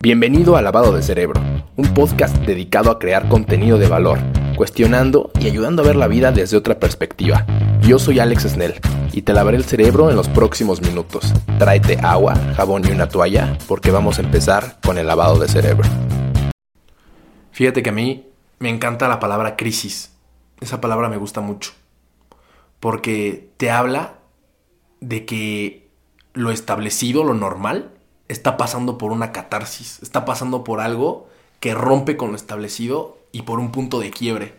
Bienvenido a Lavado de Cerebro, un podcast dedicado a crear contenido de valor, cuestionando y ayudando a ver la vida desde otra perspectiva. Yo soy Alex Snell y te lavaré el cerebro en los próximos minutos. Tráete agua, jabón y una toalla porque vamos a empezar con el lavado de cerebro. Fíjate que a mí me encanta la palabra crisis. Esa palabra me gusta mucho porque te habla de que lo establecido, lo normal, está pasando por una catarsis, está pasando por algo que rompe con lo establecido y por un punto de quiebre.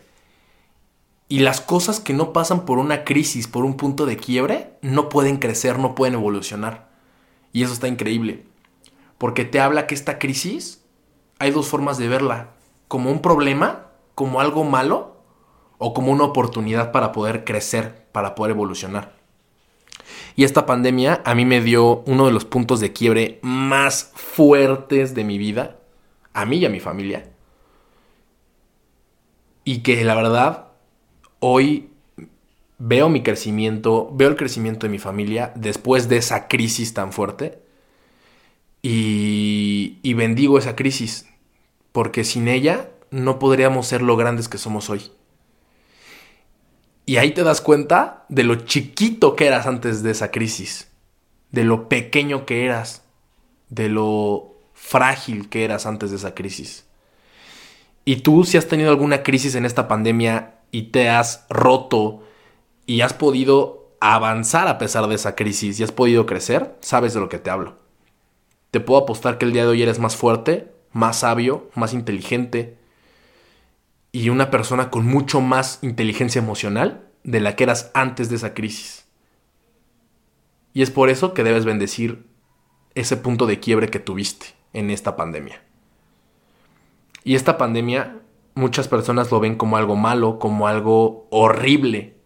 Y las cosas que no pasan por una crisis, por un punto de quiebre, no pueden crecer, no pueden evolucionar. Y eso está increíble. Porque te habla que esta crisis hay dos formas de verla. Como un problema, como algo malo, o como una oportunidad para poder crecer, para poder evolucionar. Y esta pandemia a mí me dio uno de los puntos de quiebre más fuertes de mi vida, a mí y a mi familia. Y que la verdad, hoy veo mi crecimiento, veo el crecimiento de mi familia después de esa crisis tan fuerte. Y, bendigo esa crisis, porque sin ella no podríamos ser lo grandes que somos hoy. Y ahí te das cuenta de lo chiquito que eras antes de esa crisis, de lo pequeño que eras, de lo frágil que eras antes de esa crisis. Y tú si has tenido alguna crisis en esta pandemia y te has roto y has podido avanzar a pesar de esa crisis y has podido crecer, sabes de lo que te hablo. Te puedo apostar que el día de hoy eres más fuerte, más sabio, más inteligente, y una persona con mucho más inteligencia emocional de la que eras antes de esa crisis. Y es por eso que debes bendecir ese punto de quiebre que tuviste en esta pandemia. Y esta pandemia muchas personas lo ven como algo malo, como algo horrible.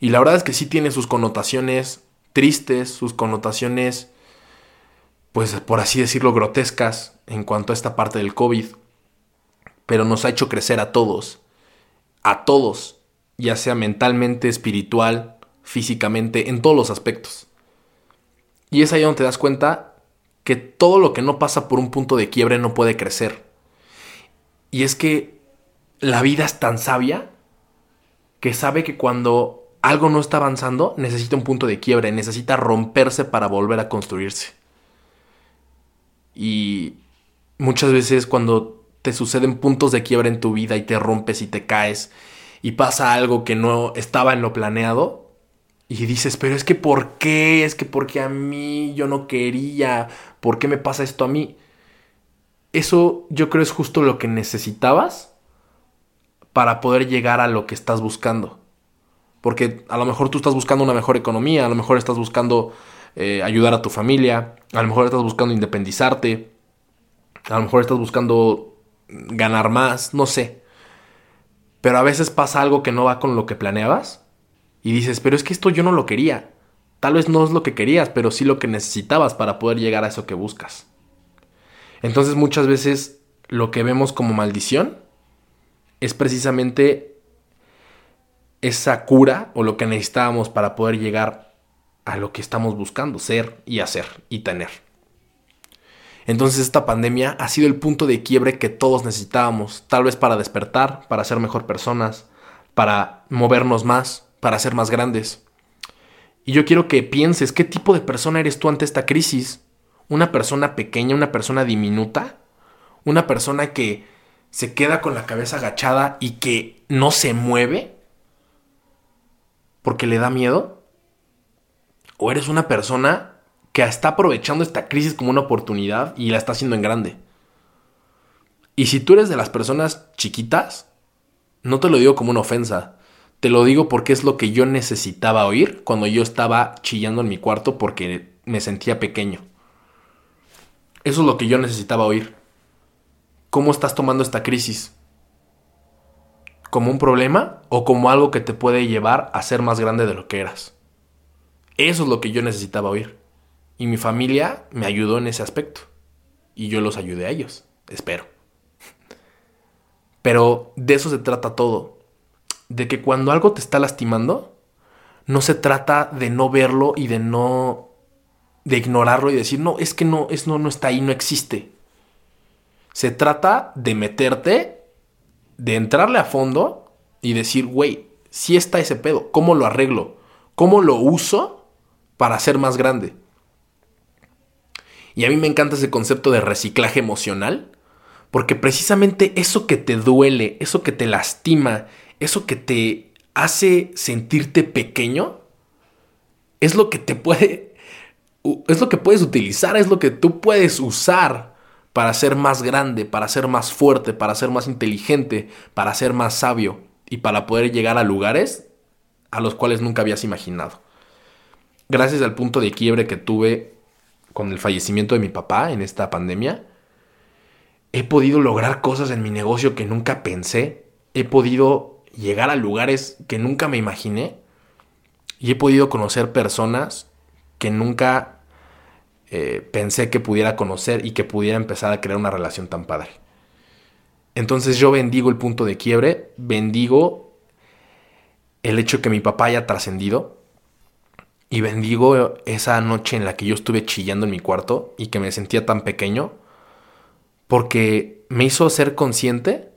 Y la verdad es que sí tiene sus connotaciones tristes, sus connotaciones, pues por así decirlo, grotescas en cuanto a esta parte del COVID pero nos ha hecho crecer a todos, a todos, ya sea mentalmente, espiritual, físicamente, en todos los aspectos. Y es ahí donde te das cuenta que todo lo que no pasa por un punto de quiebre no puede crecer. Y es que la vida es tan sabia que sabe que cuando algo no está avanzando necesita un punto de quiebre, necesita romperse para volver a construirse. Y muchas veces cuando te suceden puntos de quiebra en tu vida y te rompes y te caes y pasa algo que no estaba en lo planeado y dices, pero es que ¿por qué? Es que porque a mí yo no quería, ¿por qué me pasa esto a mí? Eso yo creo es justo lo que necesitabas para poder llegar a lo que estás buscando. Porque a lo mejor tú estás buscando una mejor economía, a lo mejor estás buscando eh, ayudar a tu familia, a lo mejor estás buscando independizarte, a lo mejor estás buscando ganar más, no sé. Pero a veces pasa algo que no va con lo que planeabas y dices, pero es que esto yo no lo quería. Tal vez no es lo que querías, pero sí lo que necesitabas para poder llegar a eso que buscas. Entonces muchas veces lo que vemos como maldición es precisamente esa cura o lo que necesitábamos para poder llegar a lo que estamos buscando, ser y hacer y tener. Entonces esta pandemia ha sido el punto de quiebre que todos necesitábamos, tal vez para despertar, para ser mejor personas, para movernos más, para ser más grandes. Y yo quiero que pienses qué tipo de persona eres tú ante esta crisis. ¿Una persona pequeña, una persona diminuta? ¿Una persona que se queda con la cabeza agachada y que no se mueve? ¿Porque le da miedo? ¿O eres una persona que está aprovechando esta crisis como una oportunidad y la está haciendo en grande. Y si tú eres de las personas chiquitas, no te lo digo como una ofensa, te lo digo porque es lo que yo necesitaba oír cuando yo estaba chillando en mi cuarto porque me sentía pequeño. Eso es lo que yo necesitaba oír. ¿Cómo estás tomando esta crisis? ¿Como un problema o como algo que te puede llevar a ser más grande de lo que eras? Eso es lo que yo necesitaba oír. Y mi familia me ayudó en ese aspecto. Y yo los ayudé a ellos, espero. Pero de eso se trata todo. De que cuando algo te está lastimando, no se trata de no verlo y de no de ignorarlo y decir, "No, es que no, es no no está ahí, no existe." Se trata de meterte, de entrarle a fondo y decir, güey, si está ese pedo, ¿cómo lo arreglo? ¿Cómo lo uso para ser más grande? Y a mí me encanta ese concepto de reciclaje emocional, porque precisamente eso que te duele, eso que te lastima, eso que te hace sentirte pequeño, es lo que te puede, es lo que puedes utilizar, es lo que tú puedes usar para ser más grande, para ser más fuerte, para ser más inteligente, para ser más sabio y para poder llegar a lugares a los cuales nunca habías imaginado. Gracias al punto de quiebre que tuve con el fallecimiento de mi papá en esta pandemia, he podido lograr cosas en mi negocio que nunca pensé, he podido llegar a lugares que nunca me imaginé. Y he podido conocer personas que nunca eh, pensé que pudiera conocer y que pudiera empezar a crear una relación tan padre. Entonces yo bendigo el punto de quiebre, bendigo el hecho que mi papá haya trascendido y bendigo esa noche en la que yo estuve chillando en mi cuarto y que me sentía tan pequeño porque me hizo ser consciente,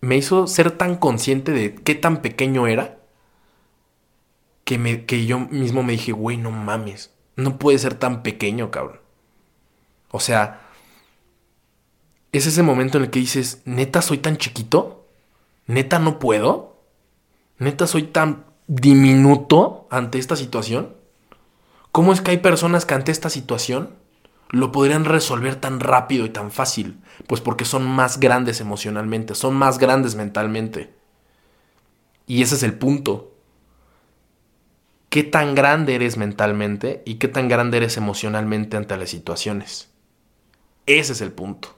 me hizo ser tan consciente de qué tan pequeño era que, me, que yo mismo me dije, güey, no mames, no puede ser tan pequeño, cabrón. O sea, es ese momento en el que dices, neta, soy tan chiquito, neta, no puedo, neta, soy tan diminuto ante esta situación. ¿Cómo es que hay personas que ante esta situación lo podrían resolver tan rápido y tan fácil? Pues porque son más grandes emocionalmente, son más grandes mentalmente. Y ese es el punto. ¿Qué tan grande eres mentalmente y qué tan grande eres emocionalmente ante las situaciones? Ese es el punto.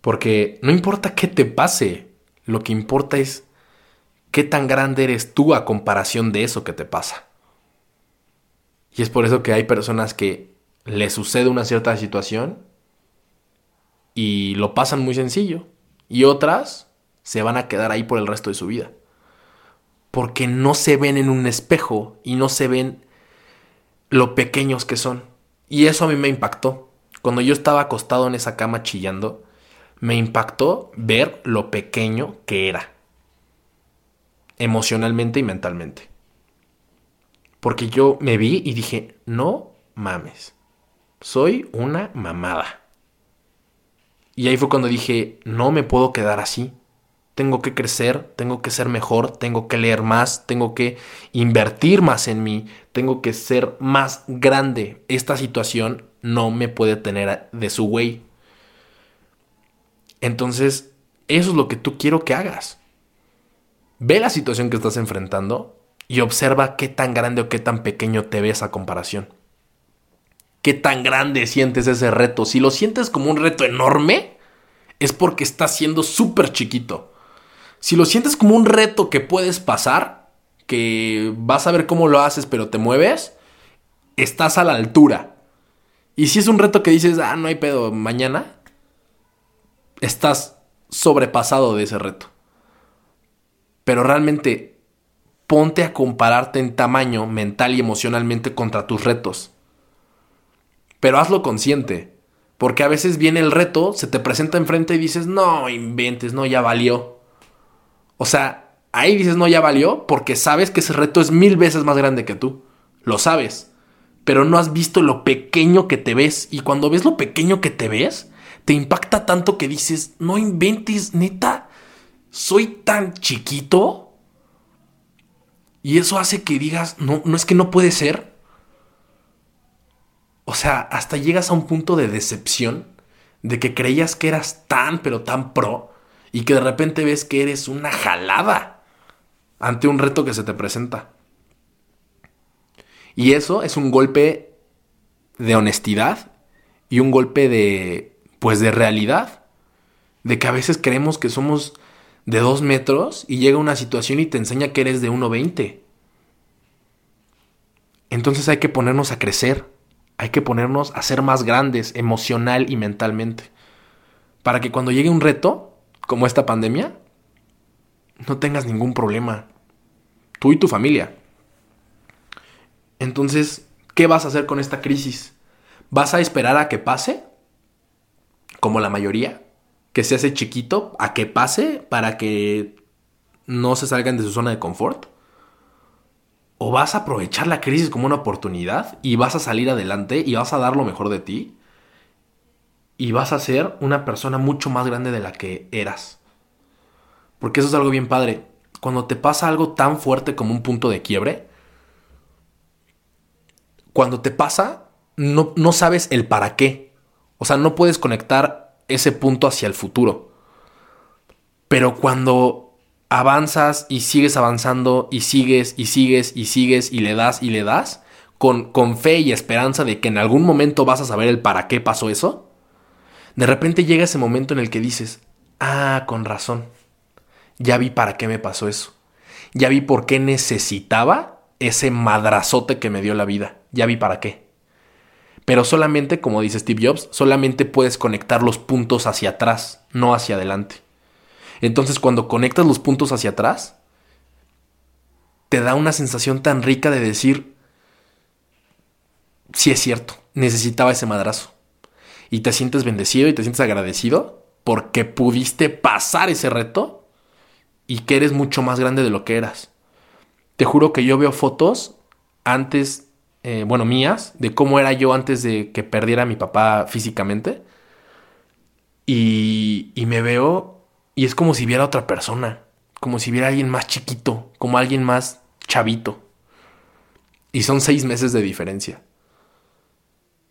Porque no importa qué te pase, lo que importa es qué tan grande eres tú a comparación de eso que te pasa. Y es por eso que hay personas que les sucede una cierta situación y lo pasan muy sencillo. Y otras se van a quedar ahí por el resto de su vida. Porque no se ven en un espejo y no se ven lo pequeños que son. Y eso a mí me impactó. Cuando yo estaba acostado en esa cama chillando, me impactó ver lo pequeño que era. Emocionalmente y mentalmente. Porque yo me vi y dije, no mames, soy una mamada. Y ahí fue cuando dije, no me puedo quedar así. Tengo que crecer, tengo que ser mejor, tengo que leer más, tengo que invertir más en mí, tengo que ser más grande. Esta situación no me puede tener de su güey. Entonces, eso es lo que tú quiero que hagas. Ve la situación que estás enfrentando y observa qué tan grande o qué tan pequeño te ves a comparación. Qué tan grande sientes ese reto. Si lo sientes como un reto enorme, es porque estás siendo súper chiquito. Si lo sientes como un reto que puedes pasar, que vas a ver cómo lo haces, pero te mueves, estás a la altura. Y si es un reto que dices, ah, no hay pedo, mañana, estás sobrepasado de ese reto. Pero realmente ponte a compararte en tamaño mental y emocionalmente contra tus retos. Pero hazlo consciente, porque a veces viene el reto, se te presenta enfrente y dices, no inventes, no, ya valió. O sea, ahí dices, no, ya valió, porque sabes que ese reto es mil veces más grande que tú. Lo sabes. Pero no has visto lo pequeño que te ves. Y cuando ves lo pequeño que te ves, te impacta tanto que dices, no inventes, neta, soy tan chiquito y eso hace que digas, no, no es que no puede ser. O sea, hasta llegas a un punto de decepción de que creías que eras tan, pero tan pro, y que de repente ves que eres una jalada ante un reto que se te presenta. Y eso es un golpe de honestidad y un golpe de, pues, de realidad. De que a veces creemos que somos de dos metros y llega una situación y te enseña que eres de 1,20. Entonces hay que ponernos a crecer, hay que ponernos a ser más grandes emocional y mentalmente. Para que cuando llegue un reto, como esta pandemia, no tengas ningún problema. Tú y tu familia. Entonces, ¿qué vas a hacer con esta crisis? ¿Vas a esperar a que pase? Como la mayoría, que se hace chiquito, a que pase para que no se salgan de su zona de confort. ¿O vas a aprovechar la crisis como una oportunidad y vas a salir adelante y vas a dar lo mejor de ti? Y vas a ser una persona mucho más grande de la que eras. Porque eso es algo bien padre. Cuando te pasa algo tan fuerte como un punto de quiebre, cuando te pasa, no, no sabes el para qué. O sea, no puedes conectar ese punto hacia el futuro. Pero cuando avanzas y sigues avanzando y sigues y sigues y sigues y le das y le das, con, con fe y esperanza de que en algún momento vas a saber el para qué pasó eso, de repente llega ese momento en el que dices, ah, con razón, ya vi para qué me pasó eso, ya vi por qué necesitaba ese madrazote que me dio la vida, ya vi para qué. Pero solamente, como dice Steve Jobs, solamente puedes conectar los puntos hacia atrás, no hacia adelante. Entonces cuando conectas los puntos hacia atrás, te da una sensación tan rica de decir, sí es cierto, necesitaba ese madrazo. Y te sientes bendecido y te sientes agradecido porque pudiste pasar ese reto y que eres mucho más grande de lo que eras. Te juro que yo veo fotos antes, eh, bueno, mías, de cómo era yo antes de que perdiera a mi papá físicamente. Y, y me veo y es como si viera otra persona, como si viera alguien más chiquito, como alguien más chavito. Y son seis meses de diferencia.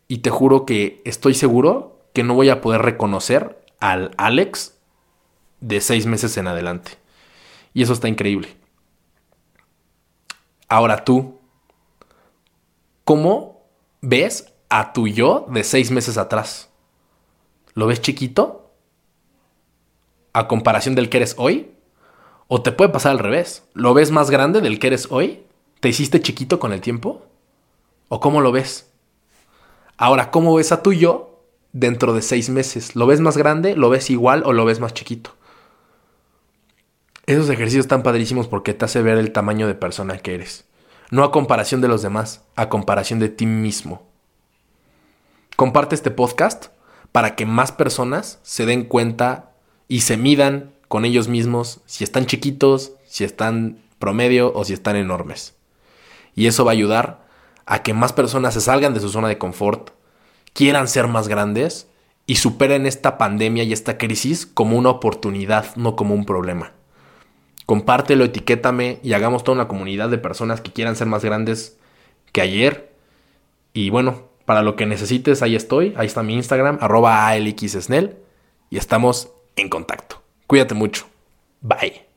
Y te juro que estoy seguro que no voy a poder reconocer al Alex de seis meses en adelante. Y eso está increíble. Ahora tú, ¿cómo ves a tu yo de seis meses atrás? ¿Lo ves chiquito? a comparación del que eres hoy? ¿O te puede pasar al revés? ¿Lo ves más grande del que eres hoy? ¿Te hiciste chiquito con el tiempo? ¿O cómo lo ves? Ahora, ¿cómo ves a tu yo dentro de seis meses? ¿Lo ves más grande, lo ves igual o lo ves más chiquito? Esos ejercicios están padrísimos porque te hace ver el tamaño de persona que eres. No a comparación de los demás, a comparación de ti mismo. Comparte este podcast para que más personas se den cuenta y se midan con ellos mismos si están chiquitos, si están promedio o si están enormes. Y eso va a ayudar a que más personas se salgan de su zona de confort, quieran ser más grandes y superen esta pandemia y esta crisis como una oportunidad, no como un problema. Compártelo, etiquétame y hagamos toda una comunidad de personas que quieran ser más grandes que ayer. Y bueno, para lo que necesites, ahí estoy. Ahí está mi Instagram, arroba ALXSNEL. Y estamos en contacto. Cuídate mucho. Bye.